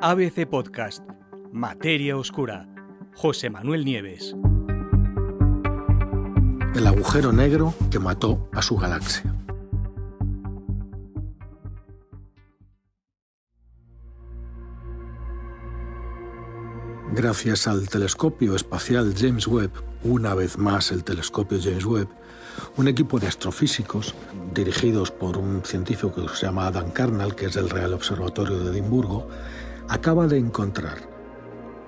ABC Podcast, Materia Oscura, José Manuel Nieves. El agujero negro que mató a su galaxia. Gracias al telescopio espacial James Webb, una vez más el telescopio James Webb, un equipo de astrofísicos dirigidos por un científico que se llama Adam Carnal, que es del Real Observatorio de Edimburgo, acaba de encontrar,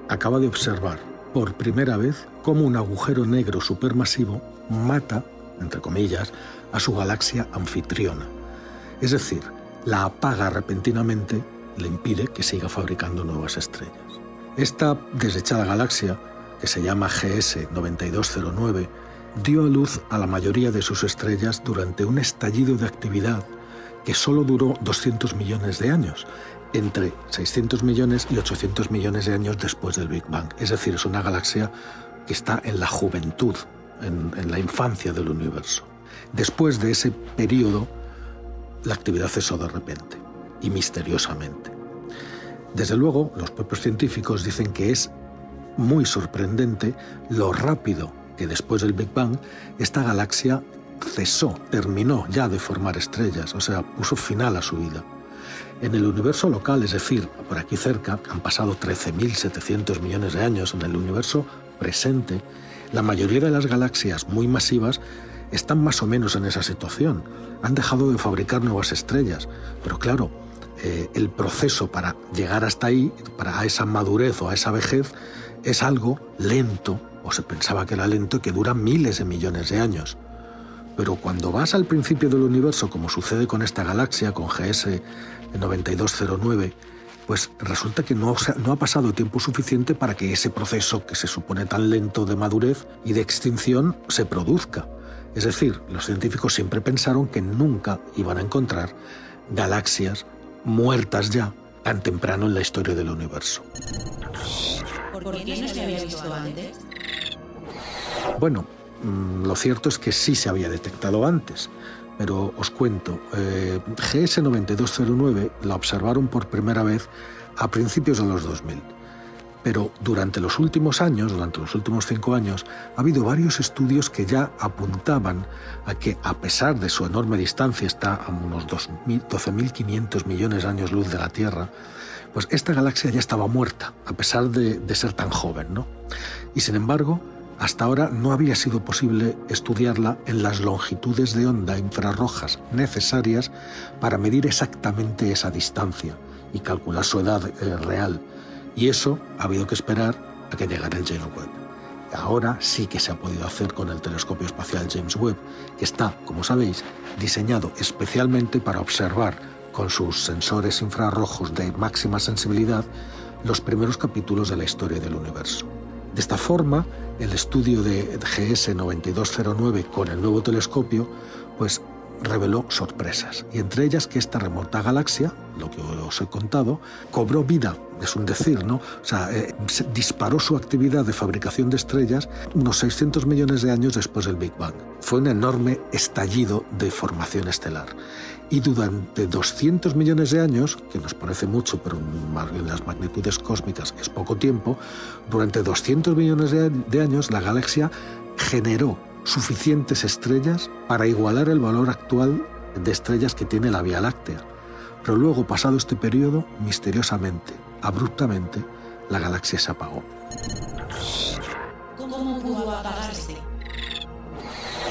acaba de observar por primera vez cómo un agujero negro supermasivo mata, entre comillas, a su galaxia anfitriona. Es decir, la apaga repentinamente, le impide que siga fabricando nuevas estrellas. Esta desechada galaxia, que se llama GS 9209, dio a luz a la mayoría de sus estrellas durante un estallido de actividad que solo duró 200 millones de años, entre 600 millones y 800 millones de años después del Big Bang. Es decir, es una galaxia que está en la juventud, en, la infancia del universo. Después de ese periodo, la actividad cesó de repente y misteriosamente. Desde luego, los propios científicos dicen que es muy sorprendente lo rápido que después del Big Bang esta galaxia cesó, terminó ya de formar estrellas, o sea, puso final a su vida. En el universo local, es decir, por aquí cerca, han pasado 13.700 millones de años en el universo presente, la mayoría de las galaxias muy masivas están más o menos en esa situación. Han dejado de fabricar nuevas estrellas, pero claro, eh, el proceso para llegar hasta ahí, para esa madurez o a esa vejez, es algo lento, o se pensaba que era lento que dura miles de millones de años. Pero cuando vas al principio del universo, como sucede con esta galaxia, con GS 9209, pues resulta que no, no ha pasado tiempo suficiente para que ese proceso que se supone tan lento de madurez y de extinción se produzca. Es decir, los científicos siempre pensaron que nunca iban a encontrar galaxias muertas ya tan temprano en la historia del universo. ¿Por qué no se había visto antes? Bueno, Mm, lo cierto es que sí se había detectado antes, pero os cuento, eh, GS 9209 la observaron por primera vez a principios de los 2000. Pero durante los últimos años, durante los últimos cinco años, ha habido varios estudios que ya apuntaban a que, a pesar de su enorme distancia, está a unos 12.500 millones de años luz de la Tierra, pues esta galaxia ya estaba muerta, a pesar de, de ser tan joven, ¿no? Y sin embargo, hasta ahora no había sido posible estudiarla en las longitudes de onda infrarrojas necesarias para medir exactamente esa distancia y calcular su edad eh, real. Y eso ha habido que esperar a que llegara el James Webb. Ahora sí que se ha podido hacer con el telescopio espacial James Webb, que está, como sabéis, diseñado especialmente para observar con sus sensores infrarrojos de máxima sensibilidad los primeros capítulos de la historia del universo. De esta forma, el estudio de GS 9209 con el nuevo telescopio, pues reveló sorpresas, y entre ellas que esta remota galaxia, lo que os he contado, cobró vida, es un decir, ¿no? O sea, eh, disparó su actividad de fabricación de estrellas unos 600 millones de años después del Big Bang. Fue un enorme estallido de formación estelar. Y durante 200 millones de años, que nos parece mucho, pero en las magnitudes cósmicas es poco tiempo, durante 200 millones de años la galaxia generó suficientes estrellas para igualar el valor actual de estrellas que tiene la Vía Láctea. Pero luego, pasado este periodo, misteriosamente, abruptamente, la galaxia se apagó. ¿Cómo pudo apagarse?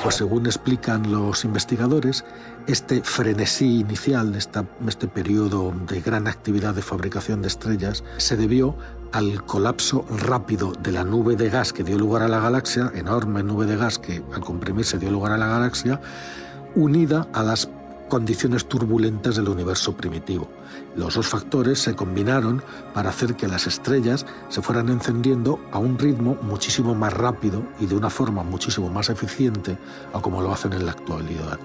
Pues según explican los investigadores, este frenesí inicial, este periodo de gran actividad de fabricación de estrellas, se debió al colapso rápido de la nube de gas que dio lugar a la galaxia, enorme nube de gas que al comprimirse dio lugar a la galaxia, unida a las condiciones turbulentas del universo primitivo. Los dos factores se combinaron para hacer que las estrellas se fueran encendiendo a un ritmo muchísimo más rápido y de una forma muchísimo más eficiente a como lo hacen en la actualidad.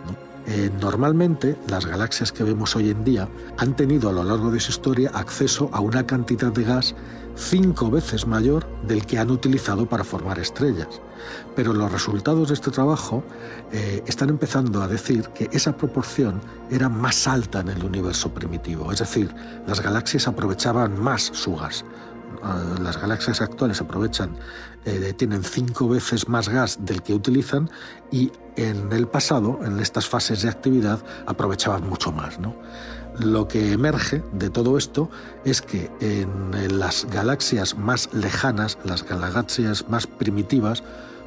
Eh, normalmente las galaxias que vemos hoy en día han tenido a lo largo de su historia acceso a una cantidad de gas cinco veces mayor del que han utilizado para formar estrellas. Pero los resultados de este trabajo eh, están empezando a decir que esa proporción era más alta en el universo primitivo, es decir, las galaxias aprovechaban más su gas. Eh, las galaxias actuales aprovechan, eh, tienen cinco veces más gas del que utilizan y en el pasado, en estas fases de actividad, aprovechaban mucho más. ¿no? Lo que emerge de todo esto es que en las galaxias más lejanas, las galaxias más primitivas,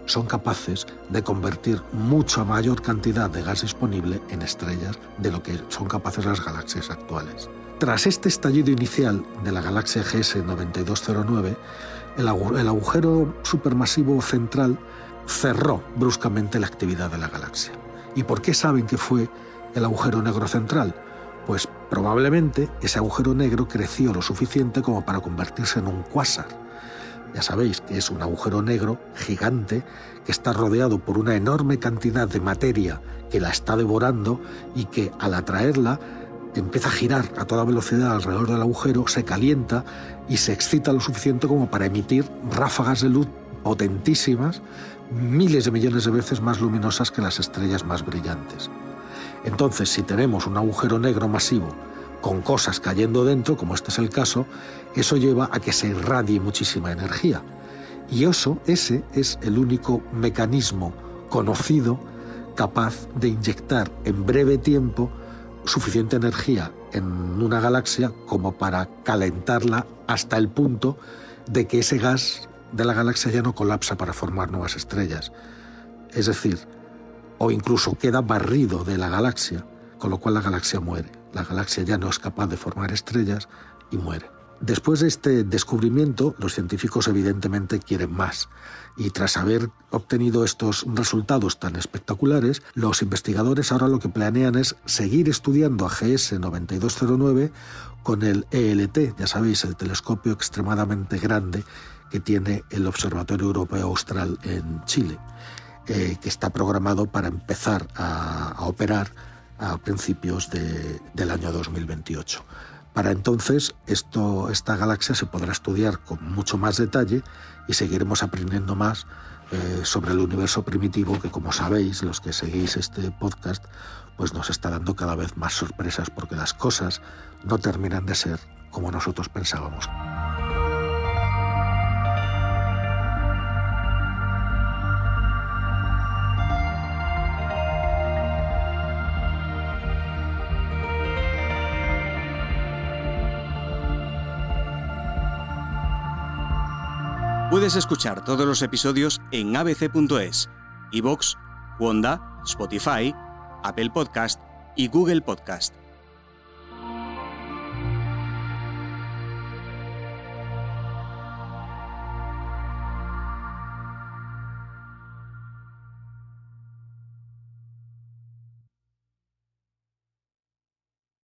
son capaces de convertir mucha mayor cantidad de gas disponible en estrellas de lo que son capaces las galaxias actuales. Tras este estallido inicial de la galaxia GS 9209, el agujero supermasivo central cerró bruscamente la actividad de la galaxia. ¿Y por qué saben que fue el agujero negro central? Pues probablemente ese agujero negro creció lo suficiente como para convertirse en un cuásar. Ya sabéis que es un agujero negro gigante que está rodeado por una enorme cantidad de materia que la está devorando y que al atraerla empieza a girar a toda velocidad alrededor del agujero, se calienta y se excita lo suficiente como para emitir ráfagas de luz potentísimas, miles de millones de veces más luminosas que las estrellas más brillantes. Entonces, si tenemos un agujero negro masivo con cosas cayendo dentro, como este es el caso, eso lleva a que se irradie muchísima energía. Y eso, ese es el único mecanismo conocido capaz de inyectar en breve tiempo suficiente energía en una galaxia como para calentarla hasta el punto de que ese gas de la galaxia ya no colapsa para formar nuevas estrellas. Es decir, o incluso queda barrido de la galaxia, con lo cual la galaxia muere. La galaxia ya no es capaz de formar estrellas y muere. Después de este descubrimiento, los científicos evidentemente quieren más. Y tras haber obtenido estos resultados tan espectaculares, los investigadores ahora lo que planean es seguir estudiando a GS 9209 con el ELT, ya sabéis, el telescopio extremadamente grande que tiene el Observatorio Europeo Austral en Chile, que está programado para empezar a, operar a principios del año 2028. Para entonces esto, esta galaxia se podrá estudiar con mucho más detalle y seguiremos aprendiendo más eh, sobre el universo primitivo que como sabéis los que seguís este podcast pues nos está dando cada vez más sorpresas porque las cosas no terminan de ser como nosotros pensábamos. Puedes escuchar todos los episodios en abc.es, iVoox, Wanda, Spotify, Apple Podcast y Google Podcast.